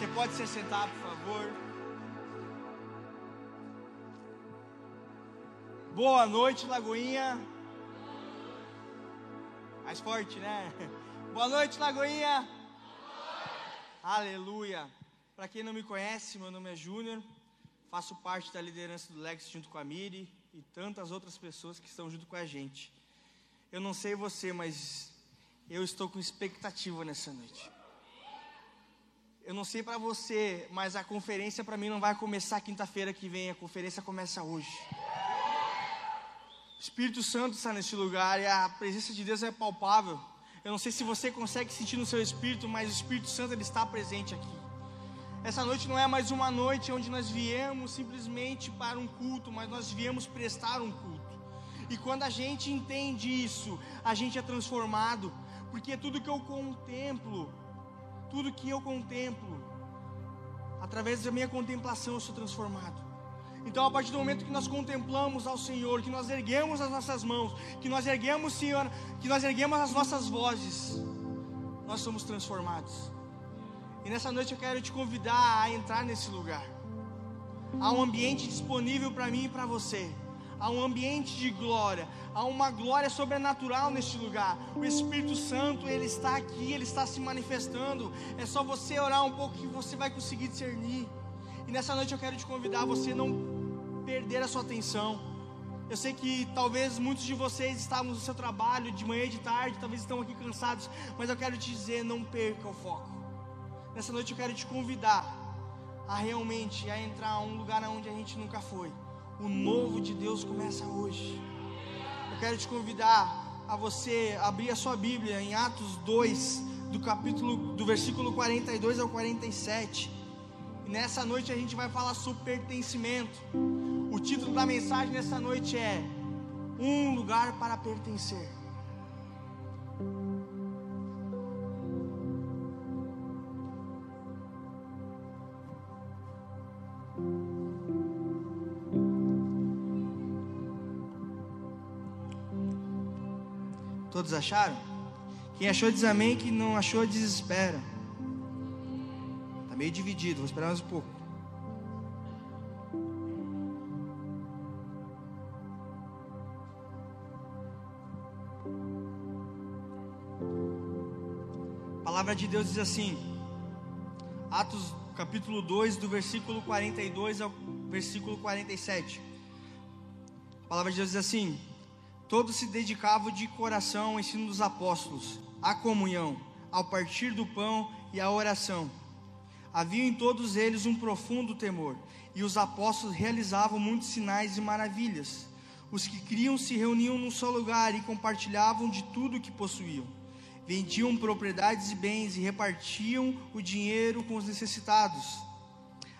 Você pode se sentar, por favor. Boa noite, Lagoinha. Mais forte, né? Boa noite, Lagoinha. Aleluia. Para quem não me conhece, meu nome é Júnior. Faço parte da liderança do Lex junto com a Miri e tantas outras pessoas que estão junto com a gente. Eu não sei você, mas eu estou com expectativa nessa noite. Eu não sei para você, mas a conferência para mim não vai começar quinta-feira que vem, a conferência começa hoje. O Espírito Santo está nesse lugar e a presença de Deus é palpável. Eu não sei se você consegue sentir no seu espírito, mas o Espírito Santo ele está presente aqui. Essa noite não é mais uma noite onde nós viemos simplesmente para um culto, mas nós viemos prestar um culto. E quando a gente entende isso, a gente é transformado, porque tudo que eu contemplo, tudo que eu contemplo, através da minha contemplação eu sou transformado. Então, a partir do momento que nós contemplamos ao Senhor, que nós erguemos as nossas mãos, que nós erguemos, Senhor, que nós erguemos as nossas vozes, nós somos transformados. E nessa noite eu quero te convidar a entrar nesse lugar. Há um ambiente disponível para mim e para você há um ambiente de glória, há uma glória sobrenatural neste lugar. O Espírito Santo, ele está aqui, ele está se manifestando. É só você orar um pouco que você vai conseguir discernir. E nessa noite eu quero te convidar a você não perder a sua atenção. Eu sei que talvez muitos de vocês estavam no seu trabalho de manhã e de tarde, talvez estão aqui cansados, mas eu quero te dizer, não perca o foco. Nessa noite eu quero te convidar a realmente a entrar a um lugar onde a gente nunca foi o novo de Deus começa hoje. Eu quero te convidar a você abrir a sua Bíblia em Atos 2, do capítulo do versículo 42 ao 47. E nessa noite a gente vai falar sobre pertencimento. O título da mensagem nessa noite é Um lugar para pertencer. Todos acharam? Quem achou diz amém, quem não achou desespera. Está meio dividido, vou esperar mais um pouco. A palavra de Deus diz assim, Atos capítulo 2, do versículo 42 ao versículo 47. A palavra de Deus diz assim: Todos se dedicavam de coração ao ensino dos apóstolos, à comunhão, ao partir do pão e à oração. Havia em todos eles um profundo temor, e os apóstolos realizavam muitos sinais e maravilhas. Os que criam se reuniam num só lugar e compartilhavam de tudo o que possuíam. Vendiam propriedades e bens e repartiam o dinheiro com os necessitados.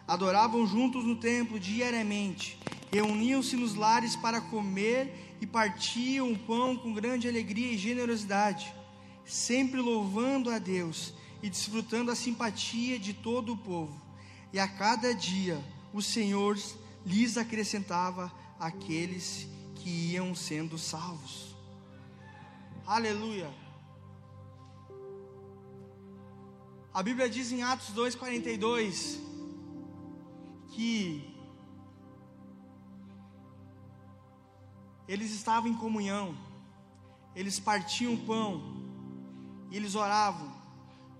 Adoravam juntos no templo diariamente, reuniam-se nos lares para comer e partiam o pão com grande alegria e generosidade, sempre louvando a Deus e desfrutando a simpatia de todo o povo. E a cada dia o Senhor lhes acrescentava aqueles que iam sendo salvos. Aleluia. A Bíblia diz em Atos 2:42 que eles estavam em comunhão, eles partiam o pão, e eles oravam.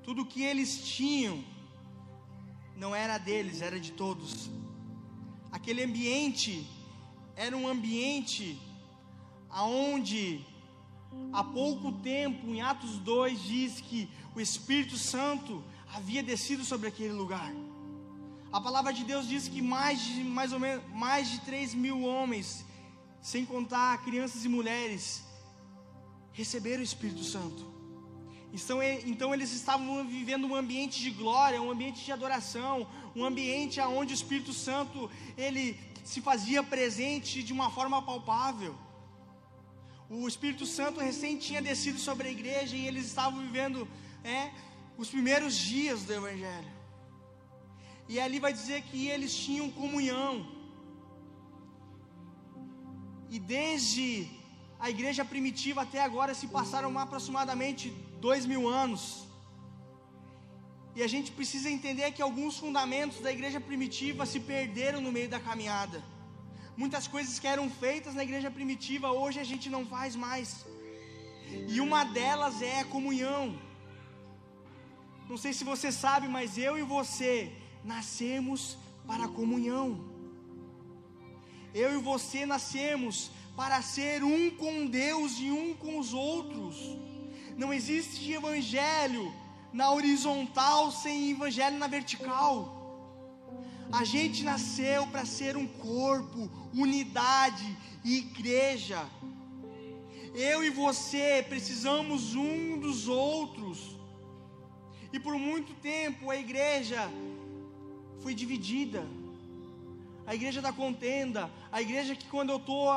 Tudo que eles tinham não era deles, era de todos. Aquele ambiente era um ambiente aonde há pouco tempo, em Atos 2, diz que o Espírito Santo havia descido sobre aquele lugar. A palavra de Deus diz que mais de mais ou menos mais de 3 mil homens sem contar crianças e mulheres, receberam o Espírito Santo. Então, então eles estavam vivendo um ambiente de glória, um ambiente de adoração, um ambiente onde o Espírito Santo ele se fazia presente de uma forma palpável. O Espírito Santo recém tinha descido sobre a igreja e eles estavam vivendo é, os primeiros dias do Evangelho. E ali vai dizer que eles tinham comunhão. E desde a igreja primitiva até agora se passaram aproximadamente dois mil anos. E a gente precisa entender que alguns fundamentos da igreja primitiva se perderam no meio da caminhada. Muitas coisas que eram feitas na igreja primitiva, hoje a gente não faz mais. E uma delas é a comunhão. Não sei se você sabe, mas eu e você nascemos para a comunhão. Eu e você nascemos para ser um com Deus e um com os outros. Não existe evangelho na horizontal sem evangelho na vertical. A gente nasceu para ser um corpo, unidade e igreja. Eu e você precisamos um dos outros. E por muito tempo a igreja foi dividida. A igreja da contenda, a igreja que quando eu estou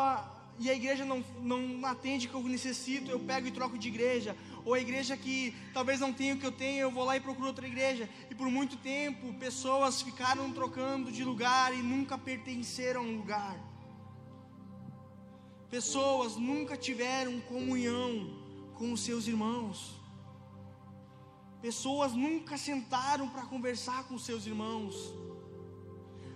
e a igreja não, não atende o que eu necessito, eu pego e troco de igreja. Ou a igreja que talvez não tenha o que eu tenho, eu vou lá e procuro outra igreja. E por muito tempo, pessoas ficaram trocando de lugar e nunca pertenceram a um lugar. Pessoas nunca tiveram comunhão com os seus irmãos. Pessoas nunca sentaram para conversar com os seus irmãos.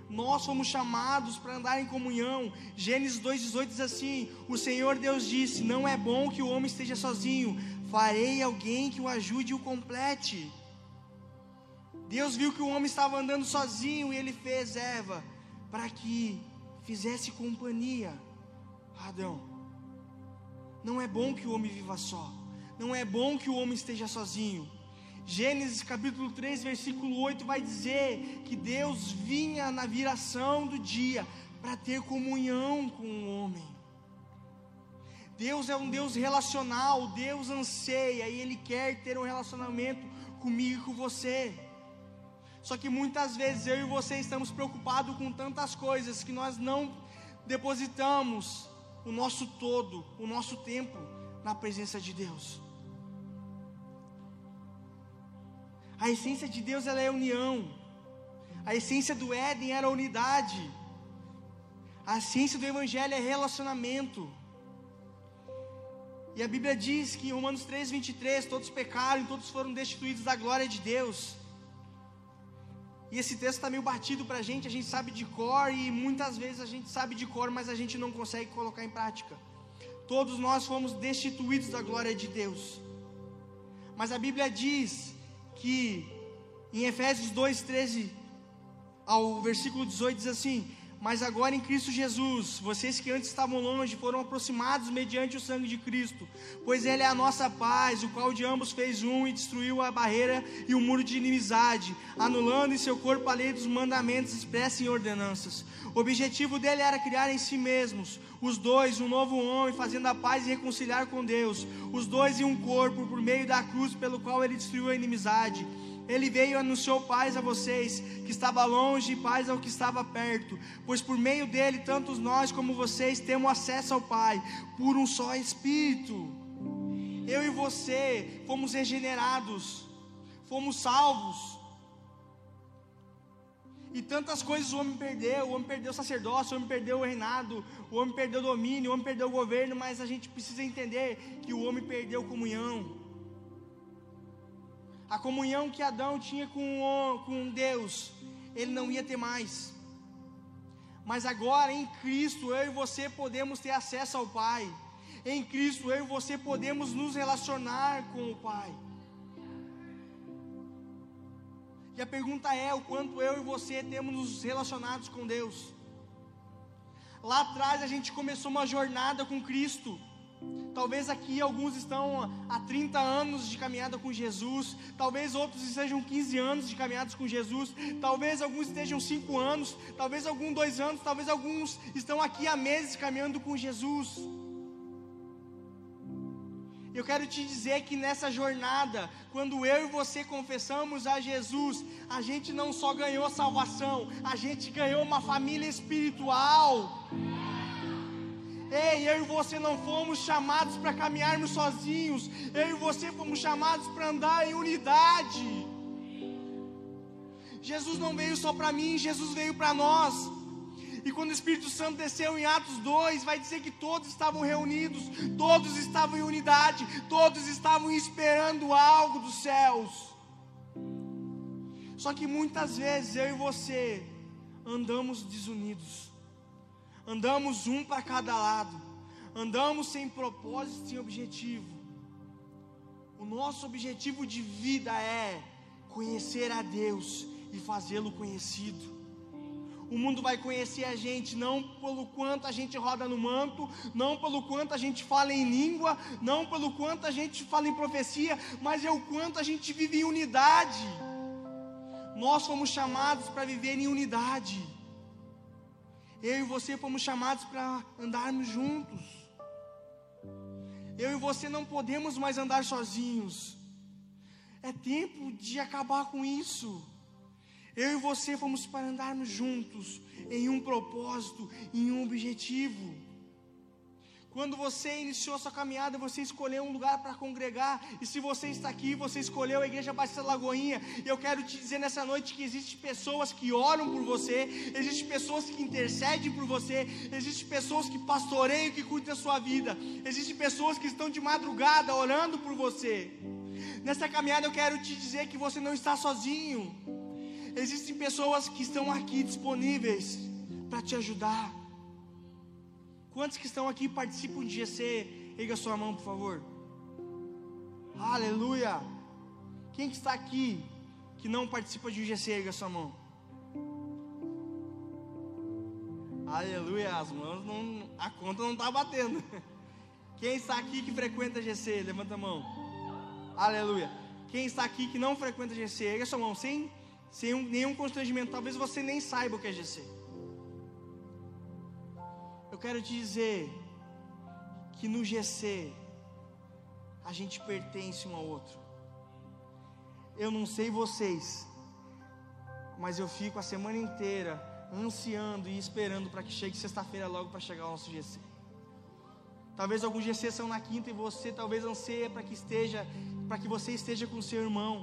Nós fomos chamados para andar em comunhão. Gênesis 2,18 diz assim: O Senhor Deus disse: Não é bom que o homem esteja sozinho, farei alguém que o ajude e o complete. Deus viu que o homem estava andando sozinho e ele fez Eva para que fizesse companhia. Adão, não é bom que o homem viva só, não é bom que o homem esteja sozinho. Gênesis capítulo 3, versículo 8 vai dizer que Deus vinha na viração do dia para ter comunhão com o homem. Deus é um Deus relacional, Deus anseia e Ele quer ter um relacionamento comigo e com você. Só que muitas vezes eu e você estamos preocupados com tantas coisas que nós não depositamos o nosso todo, o nosso tempo na presença de Deus. A essência de Deus ela é união. A essência do Éden era unidade. A essência do Evangelho é relacionamento. E a Bíblia diz que em Romanos 3, 23, todos pecaram todos foram destituídos da glória de Deus. E esse texto está meio batido para a gente, a gente sabe de cor e muitas vezes a gente sabe de cor, mas a gente não consegue colocar em prática. Todos nós fomos destituídos da glória de Deus. Mas a Bíblia diz que em Efésios 2, 13 ao versículo 18 diz assim: Mas agora em Cristo Jesus, vocês que antes estavam longe foram aproximados mediante o sangue de Cristo, pois Ele é a nossa paz, o qual de ambos fez um e destruiu a barreira e o muro de inimizade, anulando em seu corpo a lei dos mandamentos expressos em ordenanças. O objetivo dele era criar em si mesmos, os dois, um novo homem, fazendo a paz e reconciliar com Deus, os dois em um corpo, por meio da cruz pelo qual ele destruiu a inimizade. Ele veio e anunciou paz a vocês, que estava longe, e paz ao que estava perto, pois por meio dele, tantos nós como vocês temos acesso ao Pai, por um só Espírito. Eu e você fomos regenerados, fomos salvos e tantas coisas o homem perdeu, o homem perdeu o sacerdócio, o homem perdeu o reinado, o homem perdeu o domínio, o homem perdeu o governo, mas a gente precisa entender que o homem perdeu comunhão. A comunhão que Adão tinha com, com Deus, ele não ia ter mais. Mas agora em Cristo, eu e você podemos ter acesso ao Pai. Em Cristo, eu e você podemos nos relacionar com o Pai. E a pergunta é: o quanto eu e você temos nos relacionados com Deus? Lá atrás a gente começou uma jornada com Cristo. Talvez aqui alguns estão há 30 anos de caminhada com Jesus, talvez outros estejam 15 anos de caminhadas com Jesus, talvez alguns estejam 5 anos, talvez alguns 2 anos, talvez alguns estão aqui há meses caminhando com Jesus. Eu quero te dizer que nessa jornada, quando eu e você confessamos a Jesus, a gente não só ganhou salvação, a gente ganhou uma família espiritual. Ei, eu e você não fomos chamados para caminharmos sozinhos, eu e você fomos chamados para andar em unidade. Jesus não veio só para mim, Jesus veio para nós. E quando o Espírito Santo desceu em Atos 2, vai dizer que todos estavam reunidos, todos estavam em unidade, todos estavam esperando algo dos céus. Só que muitas vezes eu e você andamos desunidos, andamos um para cada lado, andamos sem propósito, sem objetivo. O nosso objetivo de vida é conhecer a Deus e fazê-lo conhecido. O mundo vai conhecer a gente não pelo quanto a gente roda no manto, não pelo quanto a gente fala em língua, não pelo quanto a gente fala em profecia, mas é o quanto a gente vive em unidade. Nós fomos chamados para viver em unidade. Eu e você fomos chamados para andarmos juntos. Eu e você não podemos mais andar sozinhos. É tempo de acabar com isso. Eu e você fomos para andarmos juntos em um propósito, em um objetivo. Quando você iniciou sua caminhada, você escolheu um lugar para congregar. E se você está aqui, você escolheu a Igreja Batista Lagoinha. E eu quero te dizer nessa noite que existem pessoas que oram por você, existem pessoas que intercedem por você, existem pessoas que pastoreiam, que cuidam da sua vida, existem pessoas que estão de madrugada orando por você. Nessa caminhada eu quero te dizer que você não está sozinho. Existem pessoas que estão aqui disponíveis para te ajudar. Quantos que estão aqui participam de GC? Erga sua mão, por favor. Aleluia. Quem que está aqui que não participa de GC? Erga sua mão. Aleluia. As mãos não, a conta não está batendo. Quem está aqui que frequenta GC? Levanta a mão. Aleluia. Quem está aqui que não frequenta GC? Erga sua mão. Sem um, nenhum constrangimento. Talvez você nem saiba o que é GC. Eu quero te dizer que no GC a gente pertence um ao outro. Eu não sei vocês, mas eu fico a semana inteira ansiando e esperando para que chegue sexta-feira logo para chegar o nosso GC. Talvez alguns GC são na quinta e você talvez anseia para que esteja, para que você esteja com seu irmão.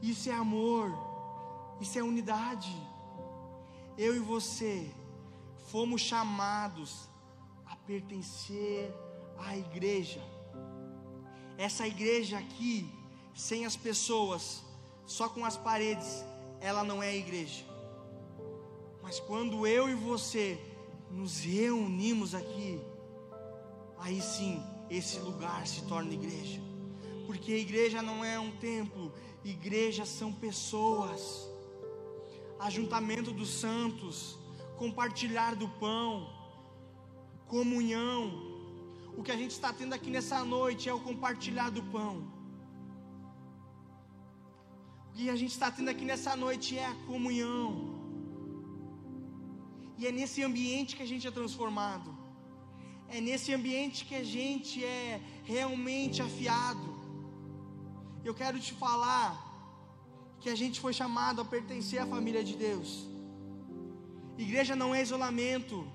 Isso é amor, isso é unidade. Eu e você fomos chamados a pertencer à igreja. Essa igreja aqui, sem as pessoas, só com as paredes, ela não é igreja. Mas quando eu e você nos reunimos aqui, aí sim esse lugar se torna igreja. Porque a igreja não é um templo, Igrejas são pessoas, ajuntamento dos santos, compartilhar do pão, comunhão. O que a gente está tendo aqui nessa noite é o compartilhar do pão. O que a gente está tendo aqui nessa noite é a comunhão. E é nesse ambiente que a gente é transformado. É nesse ambiente que a gente é realmente afiado. Eu quero te falar que a gente foi chamado a pertencer à família de Deus. Igreja não é isolamento,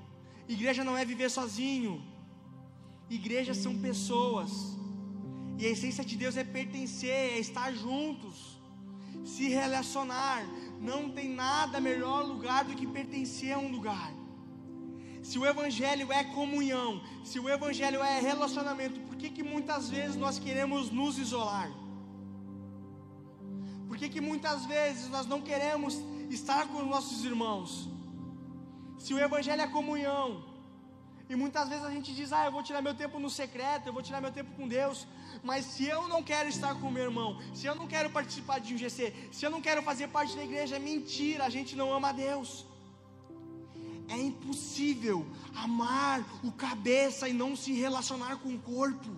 igreja não é viver sozinho. Igrejas são pessoas. E a essência de Deus é pertencer, é estar juntos, se relacionar. Não tem nada melhor lugar do que pertencer a um lugar. Se o Evangelho é comunhão, se o Evangelho é relacionamento, por que, que muitas vezes nós queremos nos isolar? Por que, que muitas vezes nós não queremos estar com os nossos irmãos? Se o Evangelho é comunhão, e muitas vezes a gente diz, ah, eu vou tirar meu tempo no secreto, eu vou tirar meu tempo com Deus. Mas se eu não quero estar com meu irmão, se eu não quero participar de um GC, se eu não quero fazer parte da igreja, é mentira, a gente não ama Deus. É impossível amar o cabeça e não se relacionar com o corpo.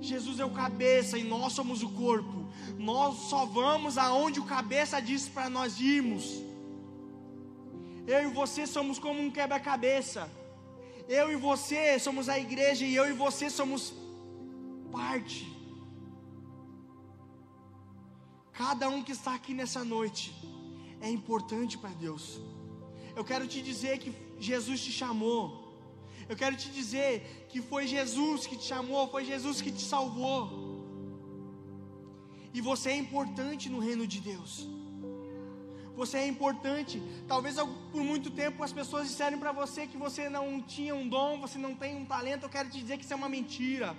Jesus é o cabeça e nós somos o corpo. Nós só vamos aonde o cabeça diz para nós irmos. Eu e você somos como um quebra-cabeça. Eu e você somos a igreja e eu e você somos parte. Cada um que está aqui nessa noite é importante para Deus. Eu quero te dizer que Jesus te chamou eu quero te dizer que foi Jesus que te chamou, foi Jesus que te salvou. E você é importante no reino de Deus. Você é importante. Talvez por muito tempo as pessoas disseram para você que você não tinha um dom, você não tem um talento. Eu quero te dizer que isso é uma mentira.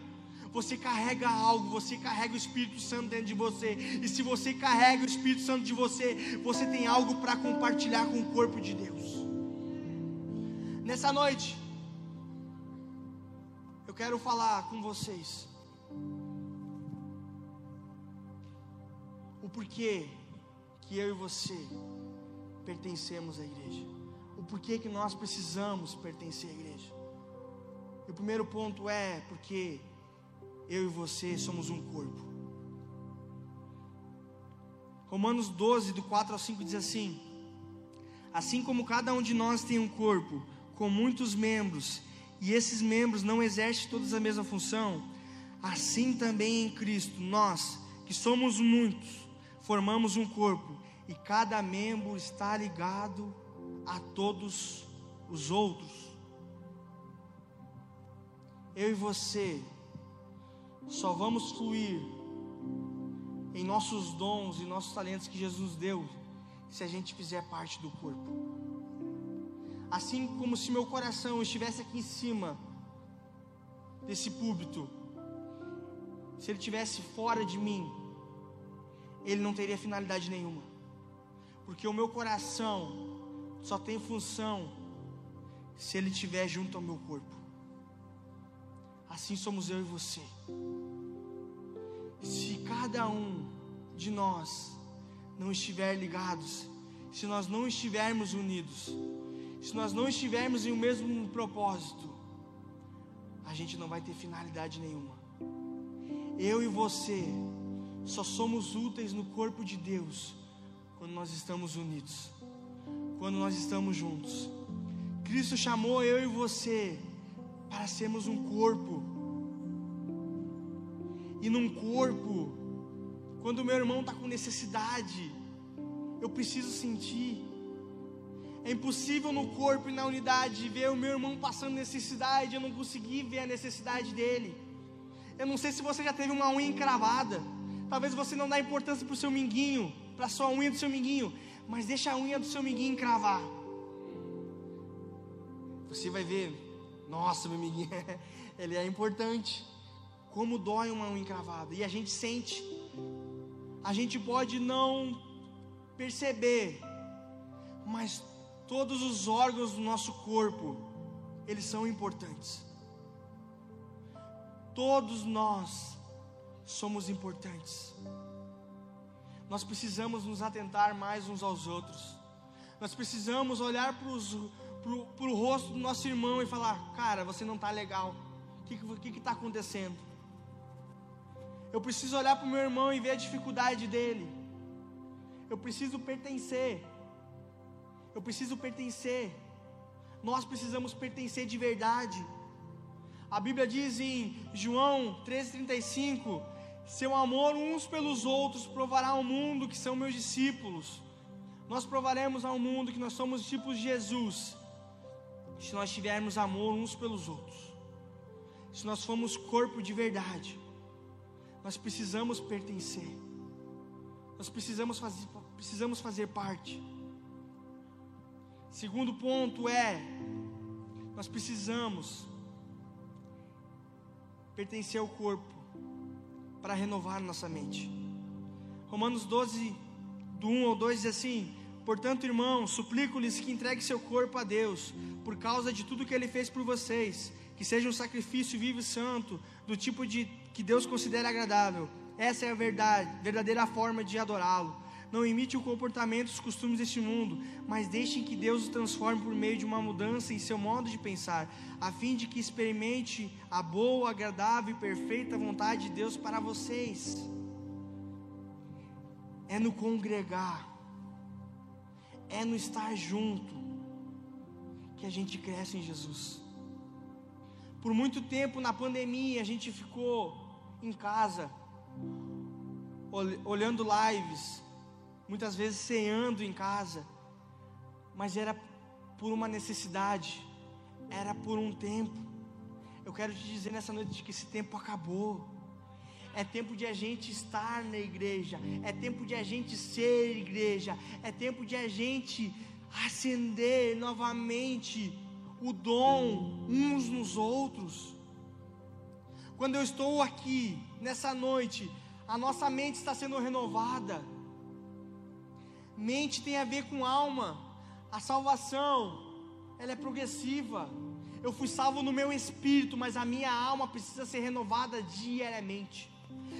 Você carrega algo, você carrega o Espírito Santo dentro de você. E se você carrega o Espírito Santo de você, você tem algo para compartilhar com o corpo de Deus. Nessa noite, eu quero falar com vocês o porquê que eu e você pertencemos à igreja. O porquê que nós precisamos pertencer à igreja. E o primeiro ponto é porque eu e você somos um corpo. Romanos 12, do 4 ao 5 diz assim: Assim como cada um de nós tem um corpo com muitos membros, e esses membros não exercem todas a mesma função, assim também em Cristo, nós, que somos muitos, formamos um corpo, e cada membro está ligado a todos os outros. Eu e você só vamos fluir em nossos dons e nossos talentos que Jesus deu se a gente fizer parte do corpo. Assim como se meu coração estivesse aqui em cima desse púlpito, se ele estivesse fora de mim, ele não teria finalidade nenhuma, porque o meu coração só tem função se ele estiver junto ao meu corpo. Assim somos eu e você. Se cada um de nós não estiver ligados, se nós não estivermos unidos, se nós não estivermos em o mesmo propósito, a gente não vai ter finalidade nenhuma. Eu e você só somos úteis no corpo de Deus quando nós estamos unidos, quando nós estamos juntos. Cristo chamou eu e você para sermos um corpo. E num corpo, quando meu irmão está com necessidade, eu preciso sentir. É impossível no corpo e na unidade ver o meu irmão passando necessidade, eu não consegui ver a necessidade dele. Eu não sei se você já teve uma unha encravada. Talvez você não dá importância para o seu minguinho, para a unha do seu minguinho, mas deixa a unha do seu minguinho encravar. Você vai ver nossa, meu amiguinho, ele é importante. Como dói uma unha encravada. E a gente sente. A gente pode não perceber, mas todos os órgãos do nosso corpo, eles são importantes. Todos nós somos importantes. Nós precisamos nos atentar mais uns aos outros. Nós precisamos olhar para o rosto do nosso irmão e falar: Cara, você não está legal. O que está acontecendo? Eu preciso olhar para o meu irmão e ver a dificuldade dele. Eu preciso pertencer. Eu preciso pertencer. Nós precisamos pertencer de verdade. A Bíblia diz em João 13,35: Seu amor uns pelos outros provará ao mundo que são meus discípulos. Nós provaremos ao mundo que nós somos discípulos de Jesus se nós tivermos amor uns pelos outros, se nós formos corpo de verdade, nós precisamos pertencer, nós precisamos fazer, precisamos fazer parte. Segundo ponto é, nós precisamos pertencer ao corpo para renovar nossa mente. Romanos 12, do 1 ao 2 diz assim: Portanto, irmãos, suplico-lhes que entreguem seu corpo a Deus, por causa de tudo que ele fez por vocês, que seja um sacrifício vivo e santo, do tipo de que Deus considera agradável. Essa é a verdade, verdadeira forma de adorá-lo. Não imite o comportamento e os costumes deste mundo, mas deixem que Deus o transforme por meio de uma mudança em seu modo de pensar, a fim de que experimente a boa, agradável e perfeita vontade de Deus para vocês. É no congregar, é no estar junto que a gente cresce em Jesus. Por muito tempo na pandemia a gente ficou em casa, olhando lives, muitas vezes ceando em casa, mas era por uma necessidade, era por um tempo. Eu quero te dizer nessa noite que esse tempo acabou. É tempo de a gente estar na igreja, é tempo de a gente ser igreja, é tempo de a gente acender novamente o dom uns nos outros. quando eu estou aqui, nessa noite, a nossa mente está sendo renovada. Mente tem a ver com alma. A salvação, ela é progressiva. Eu fui salvo no meu espírito, mas a minha alma precisa ser renovada diariamente.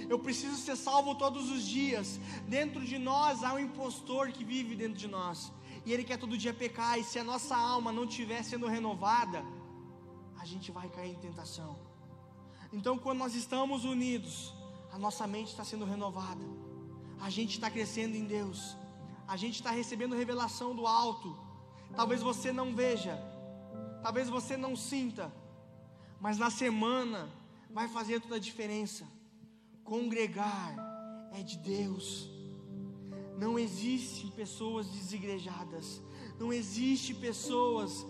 Eu preciso ser salvo todos os dias. Dentro de nós há um impostor que vive dentro de nós. E ele quer todo dia pecar. E se a nossa alma não estiver sendo renovada, a gente vai cair em tentação. Então, quando nós estamos unidos, a nossa mente está sendo renovada. A gente está crescendo em Deus. A gente está recebendo revelação do alto. Talvez você não veja, talvez você não sinta, mas na semana vai fazer toda a diferença. Congregar é de Deus. Não existe pessoas desigrejadas. Não existe pessoas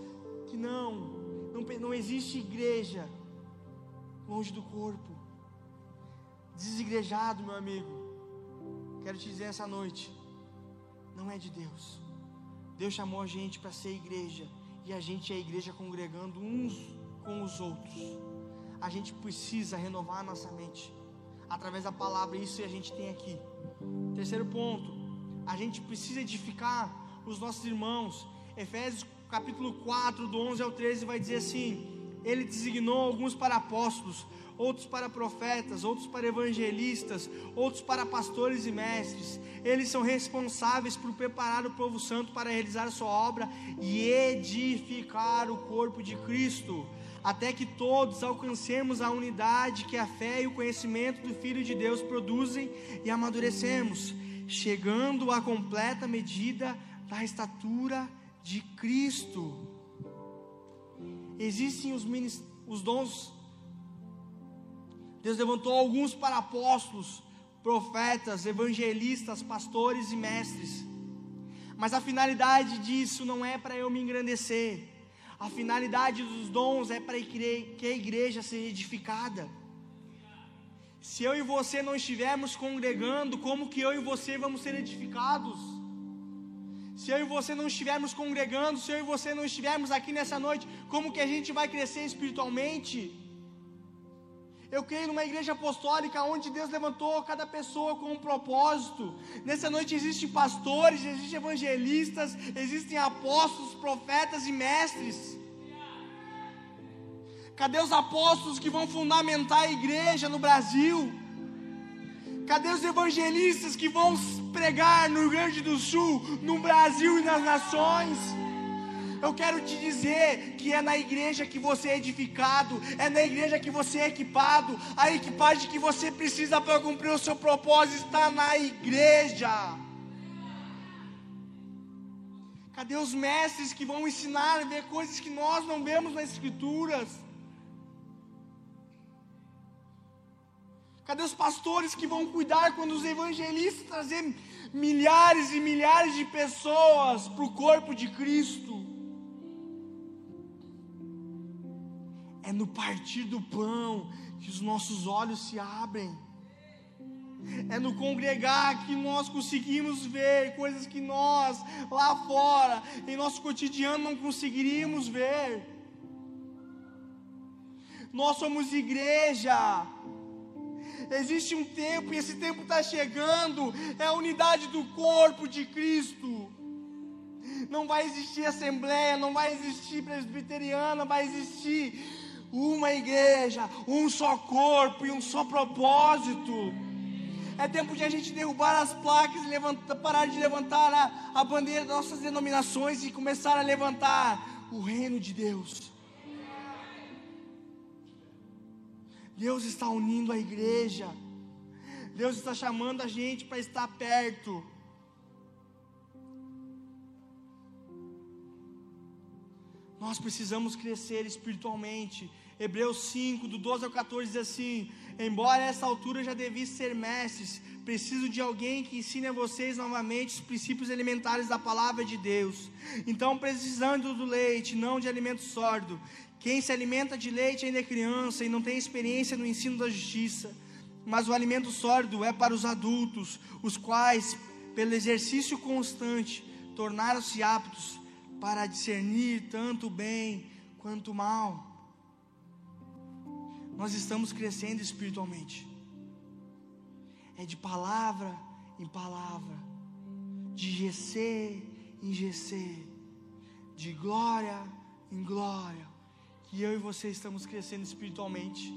que não, não, não existe igreja longe do corpo. Desigrejado, meu amigo. Quero te dizer essa noite, não é de Deus. Deus chamou a gente para ser igreja e a gente é igreja congregando uns com os outros. A gente precisa renovar a nossa mente através da palavra, isso a gente tem aqui. Terceiro ponto, a gente precisa edificar os nossos irmãos. Efésios capítulo 4, do 11 ao 13 vai dizer assim: Ele designou alguns para apóstolos, outros para profetas, outros para evangelistas, outros para pastores e mestres. Eles são responsáveis por preparar o povo santo para realizar a sua obra e edificar o corpo de Cristo até que todos alcancemos a unidade que a fé e o conhecimento do Filho de Deus produzem e amadurecemos, chegando à completa medida da estatura de Cristo. Existem os, os dons. Deus levantou alguns para apóstolos, profetas, evangelistas, pastores e mestres. Mas a finalidade disso não é para eu me engrandecer a finalidade dos dons é para que a igreja seja edificada. Se eu e você não estivermos congregando, como que eu e você vamos ser edificados? Se eu e você não estivermos congregando, se eu e você não estivermos aqui nessa noite, como que a gente vai crescer espiritualmente? Eu creio numa igreja apostólica onde Deus levantou cada pessoa com um propósito. Nessa noite existem pastores, existem evangelistas, existem apóstolos, profetas e mestres. Cadê os apóstolos que vão fundamentar a igreja no Brasil? Cadê os evangelistas que vão pregar no Rio Grande do Sul, no Brasil e nas nações? Eu quero te dizer que é na igreja que você é edificado, é na igreja que você é equipado. A equipagem que você precisa para cumprir o seu propósito está na igreja. Cadê os mestres que vão ensinar a ver coisas que nós não vemos nas escrituras? Cadê os pastores que vão cuidar quando os evangelistas trazem milhares e milhares de pessoas para o corpo de Cristo? É no partir do pão que os nossos olhos se abrem. É no congregar que nós conseguimos ver coisas que nós, lá fora, em nosso cotidiano, não conseguiríamos ver. Nós somos igreja. Existe um tempo, e esse tempo está chegando, é a unidade do corpo de Cristo. Não vai existir assembleia, não vai existir presbiteriana, vai existir uma igreja, um só corpo e um só propósito. É tempo de a gente derrubar as placas, levantar, parar de levantar a, a bandeira das nossas denominações e começar a levantar o reino de Deus. Deus está unindo a igreja. Deus está chamando a gente para estar perto. Nós precisamos crescer espiritualmente. Hebreus 5, do 12 ao 14 diz assim: Embora a essa altura já devia ser mestres, preciso de alguém que ensine a vocês novamente os princípios elementares da palavra de Deus. Então, precisando do leite, não de alimento sólido. Quem se alimenta de leite ainda é criança e não tem experiência no ensino da justiça. Mas o alimento sólido é para os adultos, os quais, pelo exercício constante, tornaram-se aptos para discernir tanto o bem quanto o mal. Nós estamos crescendo espiritualmente. É de palavra em palavra, de GC em GC, de glória em glória, que eu e você estamos crescendo espiritualmente.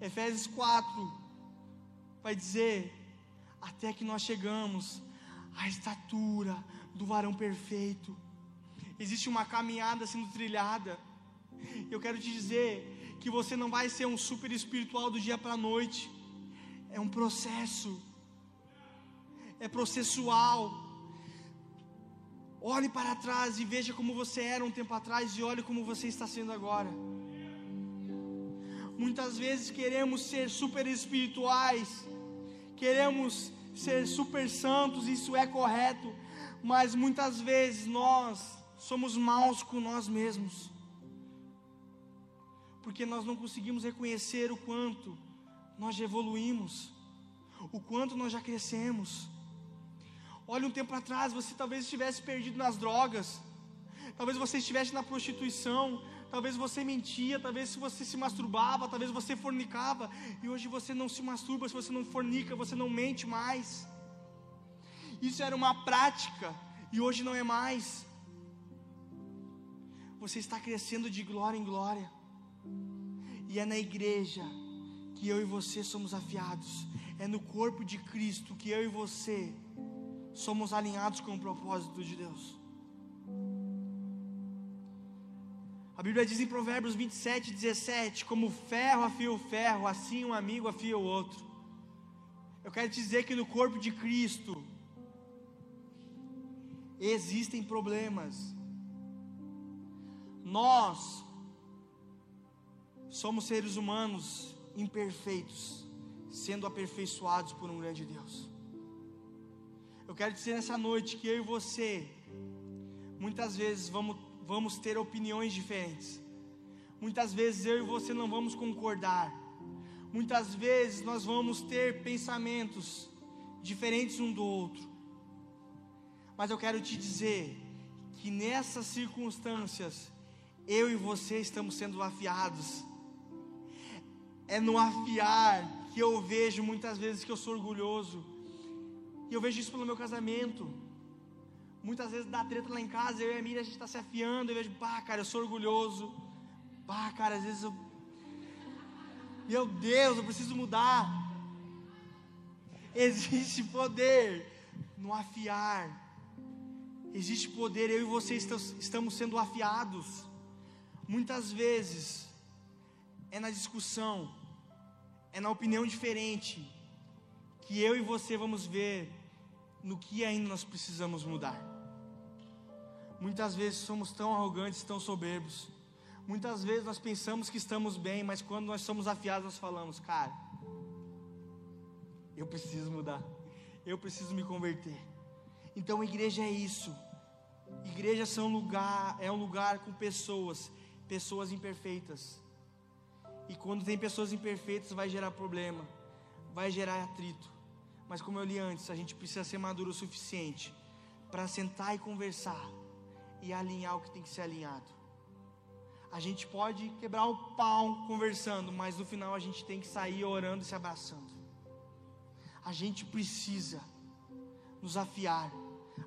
Efésios 4 vai dizer: até que nós chegamos à estatura do varão perfeito. Existe uma caminhada sendo trilhada. Eu quero te dizer que você não vai ser um super espiritual do dia para a noite. É um processo. É processual. Olhe para trás e veja como você era um tempo atrás e olhe como você está sendo agora. Muitas vezes queremos ser super espirituais, queremos ser super santos, isso é correto, mas muitas vezes nós somos maus com nós mesmos, porque nós não conseguimos reconhecer o quanto nós já evoluímos, o quanto nós já crescemos. Olha, um tempo atrás você talvez estivesse perdido nas drogas, talvez você estivesse na prostituição, talvez você mentia, talvez você se masturbava, talvez você fornicava, e hoje você não se masturba, se você não fornica, você não mente mais. Isso era uma prática e hoje não é mais. Você está crescendo de glória em glória, e é na igreja que eu e você somos afiados, é no corpo de Cristo que eu e você somos alinhados com o propósito de Deus. A Bíblia diz em Provérbios 27, 17: Como ferro afia o ferro, assim um amigo afia o outro. Eu quero te dizer que no corpo de Cristo existem problemas. Nós somos seres humanos imperfeitos, sendo aperfeiçoados por um grande Deus. Eu quero dizer nessa noite que eu e você, muitas vezes vamos vamos ter opiniões diferentes. Muitas vezes eu e você não vamos concordar. Muitas vezes nós vamos ter pensamentos diferentes um do outro. Mas eu quero te dizer que nessas circunstâncias, eu e você estamos sendo afiados. É no afiar que eu vejo muitas vezes que eu sou orgulhoso. E eu vejo isso pelo meu casamento. Muitas vezes dá treta lá em casa, eu e a Miriam, a gente está se afiando, eu vejo, pá, cara, eu sou orgulhoso. Pá, cara, às vezes eu. Meu Deus, eu preciso mudar. Existe poder no afiar. Existe poder, eu e você estamos sendo afiados. Muitas vezes é na discussão, é na opinião diferente, que eu e você vamos ver no que ainda nós precisamos mudar. Muitas vezes somos tão arrogantes, tão soberbos. Muitas vezes nós pensamos que estamos bem, mas quando nós somos afiados, nós falamos, cara, eu preciso mudar, eu preciso me converter. Então, igreja é isso. Igreja são lugar, é um lugar com pessoas, pessoas imperfeitas. E quando tem pessoas imperfeitas, vai gerar problema, vai gerar atrito. Mas como eu li antes, a gente precisa ser maduro o suficiente para sentar e conversar e alinhar o que tem que ser alinhado. A gente pode quebrar o pau conversando, mas no final a gente tem que sair orando e se abraçando. A gente precisa nos afiar,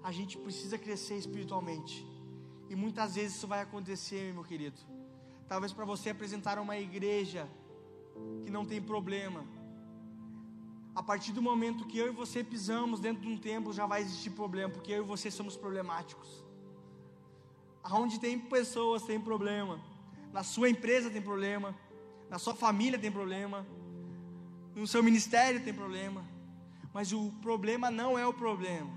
a gente precisa crescer espiritualmente. E muitas vezes isso vai acontecer, meu querido. Talvez para você apresentar uma igreja que não tem problema. A partir do momento que eu e você pisamos dentro de um templo, já vai existir problema, porque eu e você somos problemáticos. Aonde tem pessoas tem problema. Na sua empresa tem problema. Na sua família tem problema. No seu ministério tem problema. Mas o problema não é o problema.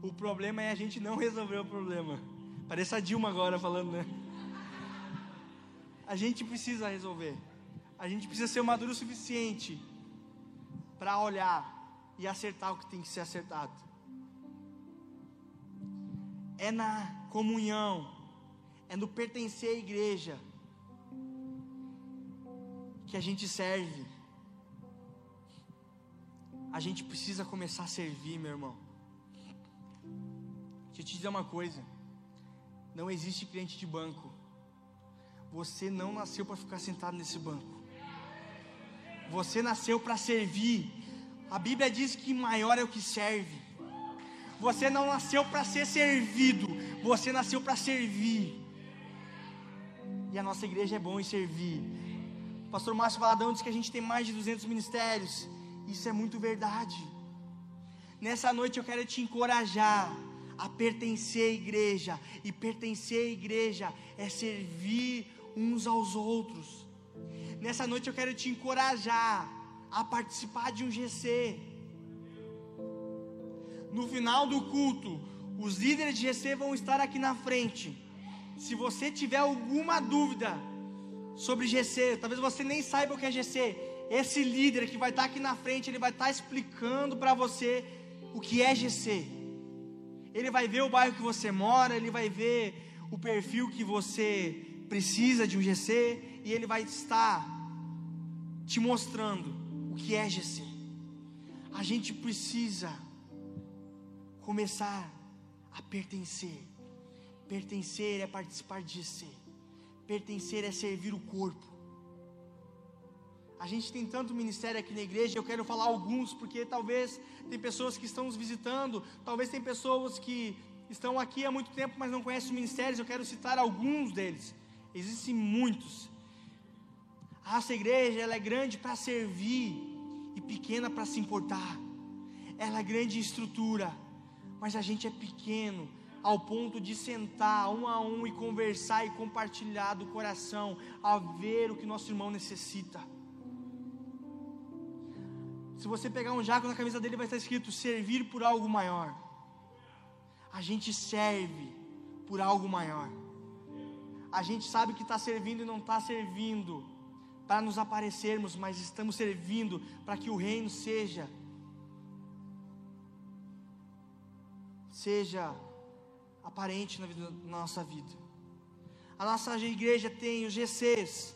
O problema é a gente não resolver o problema. Parece a Dilma agora falando, né? A gente precisa resolver. A gente precisa ser maduro o suficiente para olhar e acertar o que tem que ser acertado. É na comunhão é no pertencer à igreja que a gente serve. A gente precisa começar a servir, meu irmão. Deixa eu te dizer uma coisa: não existe cliente de banco. Você não nasceu para ficar sentado nesse banco. Você nasceu para servir. A Bíblia diz que maior é o que serve. Você não nasceu para ser servido, você nasceu para servir. E a nossa igreja é bom em servir. O pastor Márcio Valadão diz que a gente tem mais de 200 ministérios. Isso é muito verdade. Nessa noite eu quero te encorajar a pertencer à igreja. E pertencer à igreja é servir uns aos outros. Nessa noite eu quero te encorajar a participar de um GC. No final do culto, os líderes de GC vão estar aqui na frente. Se você tiver alguma dúvida sobre GC, talvez você nem saiba o que é GC, esse líder que vai estar aqui na frente, ele vai estar explicando para você o que é GC. Ele vai ver o bairro que você mora, ele vai ver o perfil que você precisa de um GC e ele vai estar te mostrando o que é GC. A gente precisa começar a pertencer. Pertencer é participar de GC. Pertencer é servir o corpo. A gente tem tanto ministério aqui na igreja, eu quero falar alguns, porque talvez tem pessoas que estão nos visitando, talvez tem pessoas que estão aqui há muito tempo, mas não conhecem os ministérios, eu quero citar alguns deles. Existem muitos. A nossa igreja, ela é grande para servir e pequena para se importar. Ela é grande em estrutura, mas a gente é pequeno ao ponto de sentar um a um e conversar e compartilhar do coração, a ver o que nosso irmão necessita. Se você pegar um jaco na camisa dele, vai estar escrito: servir por algo maior. A gente serve por algo maior. A gente sabe que está servindo e não está servindo para nos aparecermos, mas estamos servindo para que o reino seja seja aparente na, vida, na, nossa vida. A nossa igreja tem os GCs,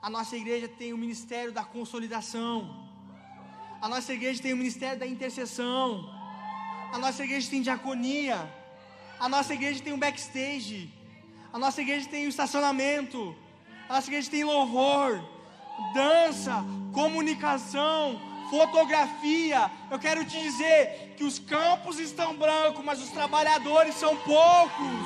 a nossa igreja tem o ministério da consolidação. A nossa igreja tem o ministério da intercessão. A nossa igreja tem diaconia. A nossa igreja tem um backstage. A nossa igreja tem estacionamento. A nossa igreja tem louvor, dança, comunicação, fotografia. Eu quero te dizer que os campos estão brancos, mas os trabalhadores são poucos.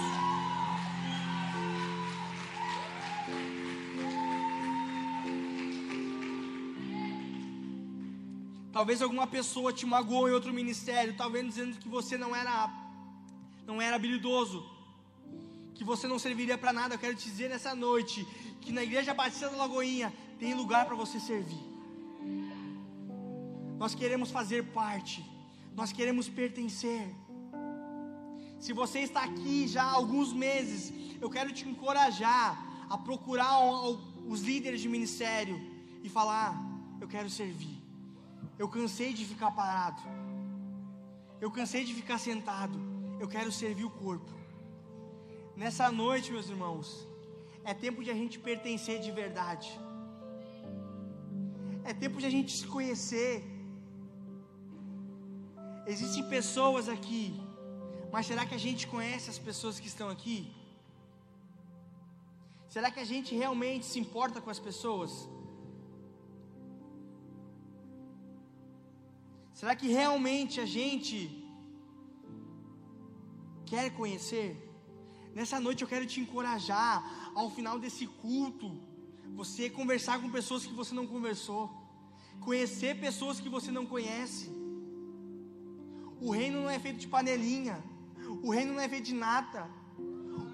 Talvez alguma pessoa te magoou em outro ministério, talvez dizendo que você não era não era habilidoso, que você não serviria para nada. Eu quero te dizer nessa noite que na igreja Batista da Lagoinha tem lugar para você servir. Nós queremos fazer parte, nós queremos pertencer. Se você está aqui já há alguns meses, eu quero te encorajar a procurar os líderes de ministério e falar: Eu quero servir. Eu cansei de ficar parado. Eu cansei de ficar sentado. Eu quero servir o corpo. Nessa noite, meus irmãos, é tempo de a gente pertencer de verdade. É tempo de a gente se conhecer. Existem pessoas aqui, mas será que a gente conhece as pessoas que estão aqui? Será que a gente realmente se importa com as pessoas? Será que realmente a gente quer conhecer? Nessa noite eu quero te encorajar, ao final desse culto, você conversar com pessoas que você não conversou, conhecer pessoas que você não conhece. O reino não é feito de panelinha, o reino não é feito de nata,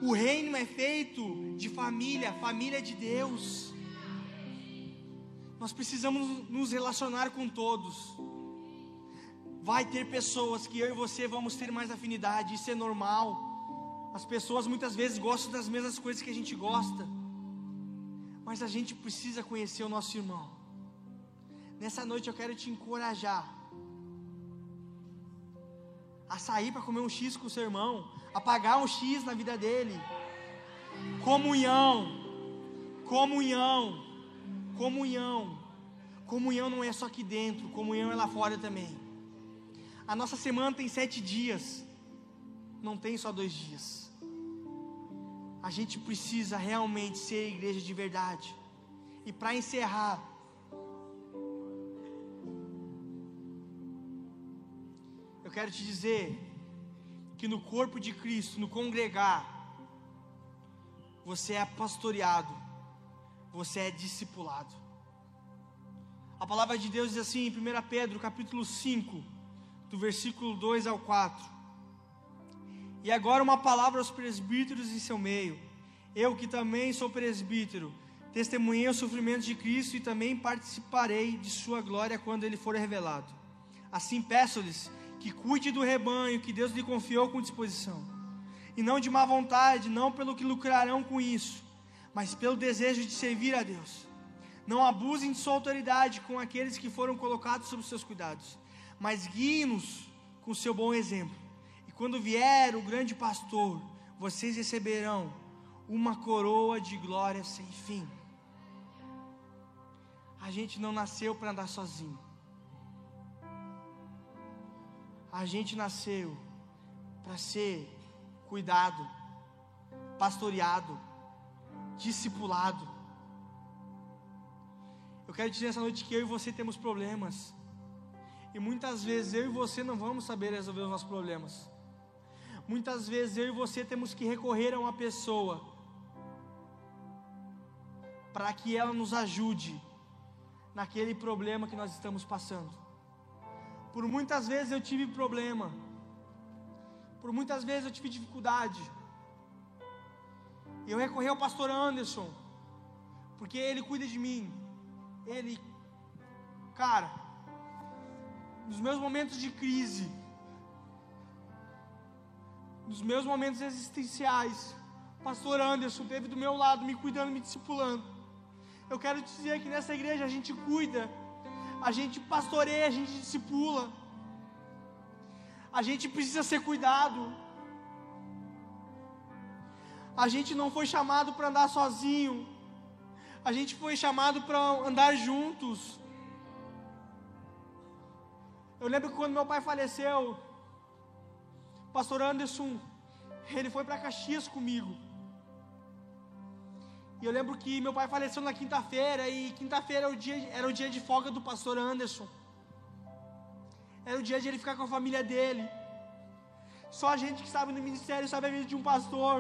o reino é feito de família, família de Deus. Nós precisamos nos relacionar com todos. Vai ter pessoas que eu e você vamos ter mais afinidade, isso é normal. As pessoas muitas vezes gostam das mesmas coisas que a gente gosta, mas a gente precisa conhecer o nosso irmão. Nessa noite eu quero te encorajar a sair para comer um X com o seu irmão, a pagar um X na vida dele. Comunhão, comunhão, comunhão. Comunhão não é só aqui dentro, comunhão é lá fora também. A nossa semana tem sete dias, não tem só dois dias. A gente precisa realmente ser igreja de verdade. E para encerrar, eu quero te dizer que no corpo de Cristo, no congregar, você é pastoreado, você é discipulado. A palavra de Deus diz assim em 1 Pedro, capítulo 5, do versículo 2 ao 4. E agora uma palavra aos presbíteros em seu meio. Eu que também sou presbítero, testemunhei os sofrimentos de Cristo e também participarei de sua glória quando ele for revelado. Assim peço-lhes que cuide do rebanho que Deus lhe confiou com disposição, e não de má vontade, não pelo que lucrarão com isso, mas pelo desejo de servir a Deus. Não abusem de sua autoridade com aqueles que foram colocados sob seus cuidados, mas guiem-nos com seu bom exemplo quando vier o grande pastor, vocês receberão uma coroa de glória sem fim. A gente não nasceu para andar sozinho. A gente nasceu para ser cuidado, pastoreado, discipulado. Eu quero dizer essa noite que eu e você temos problemas. E muitas vezes eu e você não vamos saber resolver os nossos problemas. Muitas vezes eu e você temos que recorrer a uma pessoa para que ela nos ajude naquele problema que nós estamos passando. Por muitas vezes eu tive problema, por muitas vezes eu tive dificuldade. Eu recorri ao pastor Anderson, porque ele cuida de mim. Ele, cara, nos meus momentos de crise, nos meus momentos existenciais, Pastor Anderson esteve do meu lado, me cuidando, me discipulando. Eu quero te dizer que nessa igreja a gente cuida, a gente pastoreia, a gente discipula. A gente precisa ser cuidado. A gente não foi chamado para andar sozinho. A gente foi chamado para andar juntos. Eu lembro que quando meu pai faleceu, Pastor Anderson, ele foi para Caxias comigo. E eu lembro que meu pai faleceu na quinta-feira e quinta-feira era, o dia, era o dia de folga do pastor Anderson. Era o dia de ele ficar com a família dele. Só a gente que sabe no ministério sabe a vida de um pastor.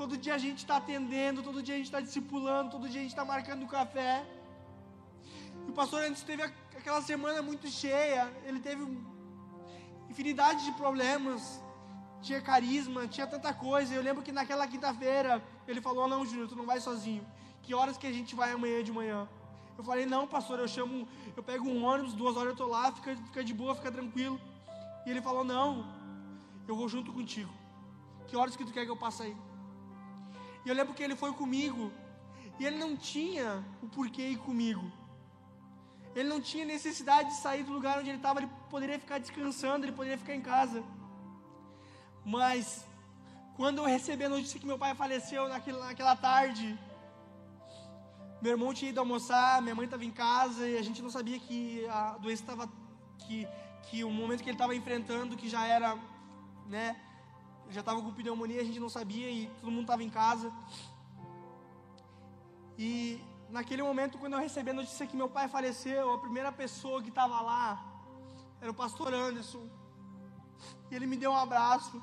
Todo dia a gente está atendendo, todo dia a gente está discipulando, todo dia a gente está marcando café. E o pastor Anderson teve aquela semana muito cheia, ele teve infinidade de problemas tinha carisma, tinha tanta coisa. Eu lembro que naquela quinta-feira ele falou: Não, Júnior, tu não vai sozinho. Que horas que a gente vai amanhã de manhã? Eu falei: Não, pastor, eu chamo, eu pego um ônibus, duas horas eu tô lá, fica, fica de boa, fica tranquilo. E ele falou: Não, eu vou junto contigo. Que horas que tu quer que eu passe aí? E eu lembro que ele foi comigo e ele não tinha o porquê ir comigo. Ele não tinha necessidade de sair do lugar onde ele estava, ele poderia ficar descansando, ele poderia ficar em casa. Mas quando eu recebi a notícia que meu pai faleceu naquela, naquela tarde, meu irmão tinha ido almoçar, minha mãe estava em casa e a gente não sabia que a doença estava que que o momento que ele estava enfrentando que já era, né, já estava com pneumonia, a gente não sabia e todo mundo estava em casa. E naquele momento, quando eu recebi a notícia que meu pai faleceu, a primeira pessoa que estava lá era o pastor Anderson. E ele me deu um abraço.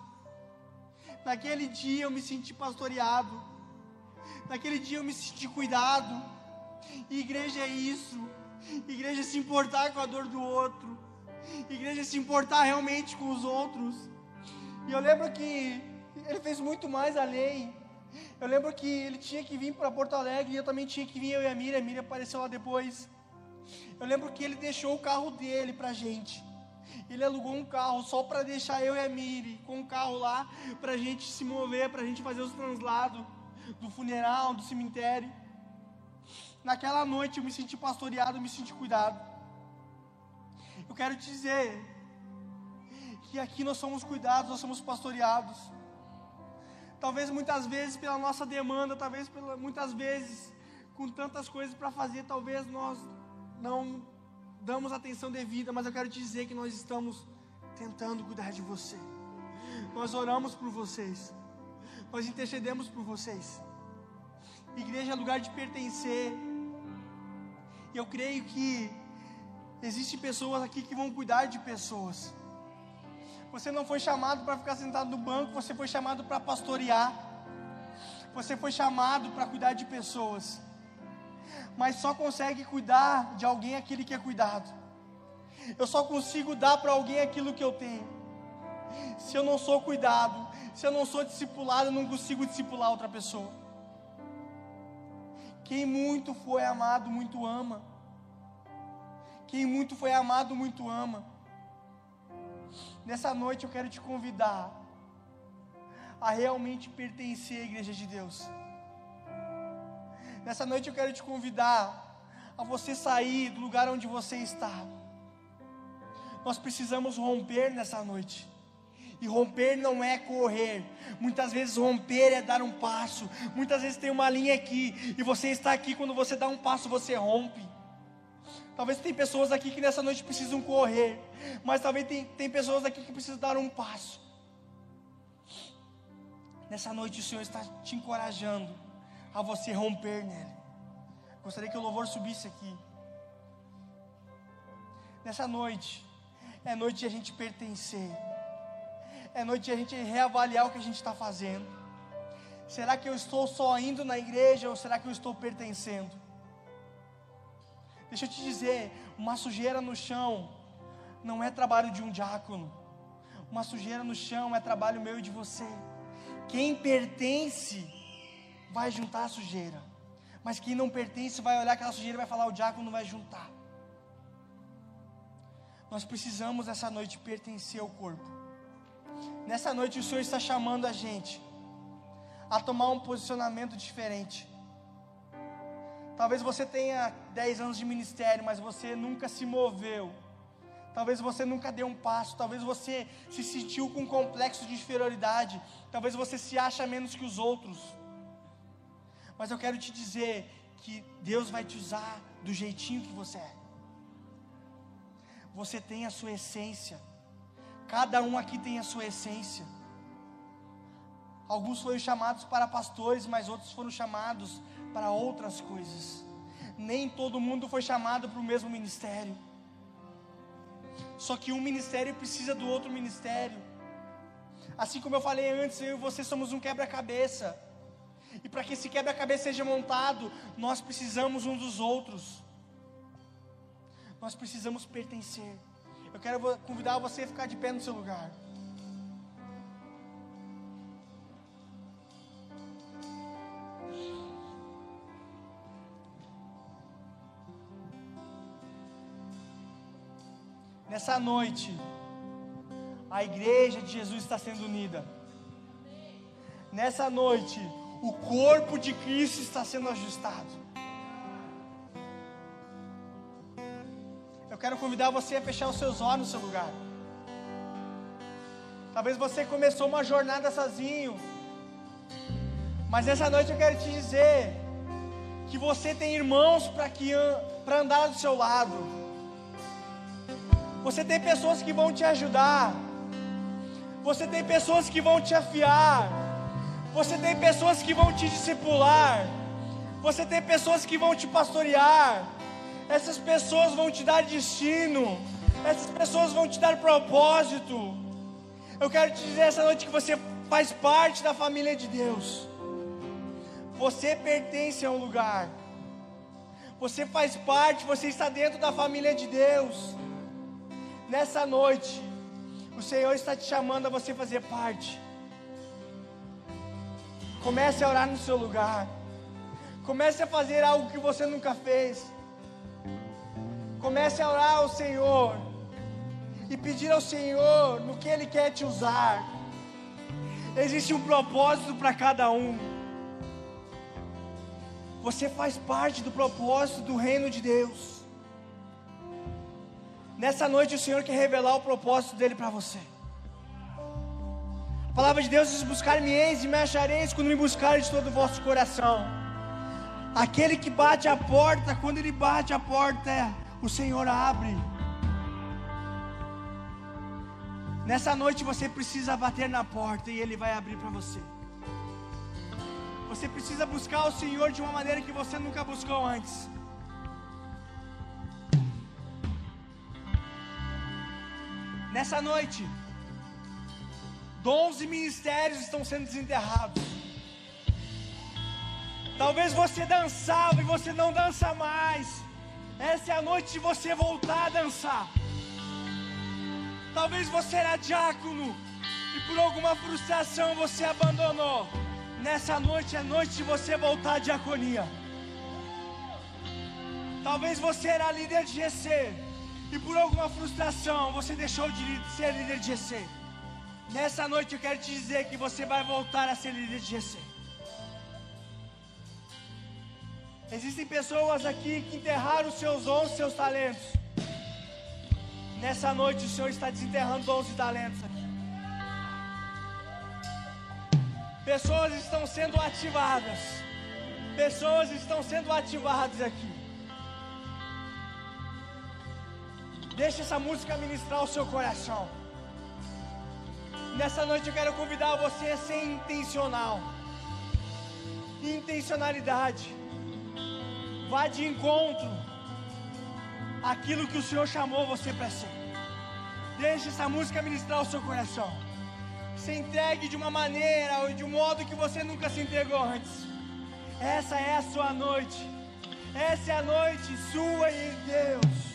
Naquele dia eu me senti pastoreado. Naquele dia eu me senti cuidado. E igreja é isso. Igreja é se importar com a dor do outro. Igreja é se importar realmente com os outros. E eu lembro que ele fez muito mais além. Eu lembro que ele tinha que vir para Porto Alegre e eu também tinha que vir, eu e a Miriam. A Miriam apareceu lá depois. Eu lembro que ele deixou o carro dele para gente ele alugou um carro só para deixar eu e a Miri com o carro lá, para a gente se mover, para a gente fazer os translados do funeral, do cemitério. Naquela noite eu me senti pastoreado, eu me senti cuidado. Eu quero te dizer que aqui nós somos cuidados, nós somos pastoreados. Talvez muitas vezes pela nossa demanda, talvez pela, muitas vezes com tantas coisas para fazer, talvez nós não damos atenção devida, mas eu quero te dizer que nós estamos tentando cuidar de você. Nós oramos por vocês. nós intercedemos por vocês. Igreja é lugar de pertencer. E eu creio que existem pessoas aqui que vão cuidar de pessoas. Você não foi chamado para ficar sentado no banco, você foi chamado para pastorear. Você foi chamado para cuidar de pessoas. Mas só consegue cuidar de alguém aquele que é cuidado. Eu só consigo dar para alguém aquilo que eu tenho. Se eu não sou cuidado, se eu não sou discipulado, eu não consigo discipular outra pessoa. Quem muito foi amado, muito ama. Quem muito foi amado, muito ama. Nessa noite eu quero te convidar a realmente pertencer à igreja de Deus. Nessa noite eu quero te convidar a você sair do lugar onde você está. Nós precisamos romper nessa noite. E romper não é correr. Muitas vezes romper é dar um passo. Muitas vezes tem uma linha aqui e você está aqui quando você dá um passo você rompe. Talvez tem pessoas aqui que nessa noite precisam correr, mas talvez tem, tem pessoas aqui que precisam dar um passo. Nessa noite o Senhor está te encorajando a você romper nele. Gostaria que o louvor subisse aqui. Nessa noite, é noite de a gente pertencer. É noite de a gente reavaliar o que a gente está fazendo. Será que eu estou só indo na igreja ou será que eu estou pertencendo? Deixa eu te dizer, uma sujeira no chão não é trabalho de um diácono. Uma sujeira no chão é trabalho meu e de você. Quem pertence vai juntar a sujeira. Mas quem não pertence vai olhar aquela sujeira e vai falar: o diácono vai juntar. Nós precisamos essa noite pertencer ao corpo. Nessa noite o Senhor está chamando a gente a tomar um posicionamento diferente. Talvez você tenha 10 anos de ministério, mas você nunca se moveu. Talvez você nunca deu um passo, talvez você se sentiu com um complexo de inferioridade, talvez você se acha menos que os outros. Mas eu quero te dizer que Deus vai te usar do jeitinho que você é. Você tem a sua essência. Cada um aqui tem a sua essência. Alguns foram chamados para pastores, mas outros foram chamados para outras coisas. Nem todo mundo foi chamado para o mesmo ministério. Só que um ministério precisa do outro ministério. Assim como eu falei antes, eu e você somos um quebra-cabeça. E para que esse quebra-cabeça seja montado, nós precisamos uns dos outros. Nós precisamos pertencer. Eu quero convidar você a ficar de pé no seu lugar. Nessa noite, a igreja de Jesus está sendo unida. Nessa noite, o corpo de Cristo está sendo ajustado. Eu quero convidar você a fechar os seus olhos no seu lugar. Talvez você começou uma jornada sozinho. Mas nessa noite eu quero te dizer que você tem irmãos para andar do seu lado. Você tem pessoas que vão te ajudar. Você tem pessoas que vão te afiar. Você tem pessoas que vão te discipular. Você tem pessoas que vão te pastorear. Essas pessoas vão te dar destino. Essas pessoas vão te dar propósito. Eu quero te dizer essa noite que você faz parte da família de Deus. Você pertence a um lugar. Você faz parte, você está dentro da família de Deus. Nessa noite, o Senhor está te chamando a você fazer parte. Comece a orar no seu lugar. Comece a fazer algo que você nunca fez. Comece a orar ao Senhor e pedir ao Senhor no que Ele quer te usar. Existe um propósito para cada um. Você faz parte do propósito do reino de Deus. Nessa noite o Senhor quer revelar o propósito dele para você. A palavra de Deus diz: Buscar-me-eis e me achareis quando me buscareis de todo o vosso coração. Aquele que bate a porta, quando ele bate a porta, o Senhor abre. Nessa noite você precisa bater na porta e ele vai abrir para você. Você precisa buscar o Senhor de uma maneira que você nunca buscou antes. Nessa noite, dons e ministérios estão sendo desenterrados. Talvez você dançava e você não dança mais. Essa é a noite de você voltar a dançar. Talvez você era diácono e por alguma frustração você abandonou. Nessa noite é noite de você voltar à diaconia. Talvez você era líder de GC e por alguma frustração você deixou de ser líder de GC. Nessa noite eu quero te dizer que você vai voltar a ser líder de GC. Existem pessoas aqui que enterraram os seus dons, seus talentos. Nessa noite o Senhor está desenterrando dons e talentos aqui. Pessoas estão sendo ativadas. Pessoas estão sendo ativadas aqui. Deixe essa música ministrar o seu coração. Nessa noite eu quero convidar você a ser intencional. Intencionalidade. Vá de encontro aquilo que o Senhor chamou você para ser. Deixe essa música ministrar o seu coração. Se entregue de uma maneira ou de um modo que você nunca se entregou antes. Essa é a sua noite. Essa é a noite sua e em Deus.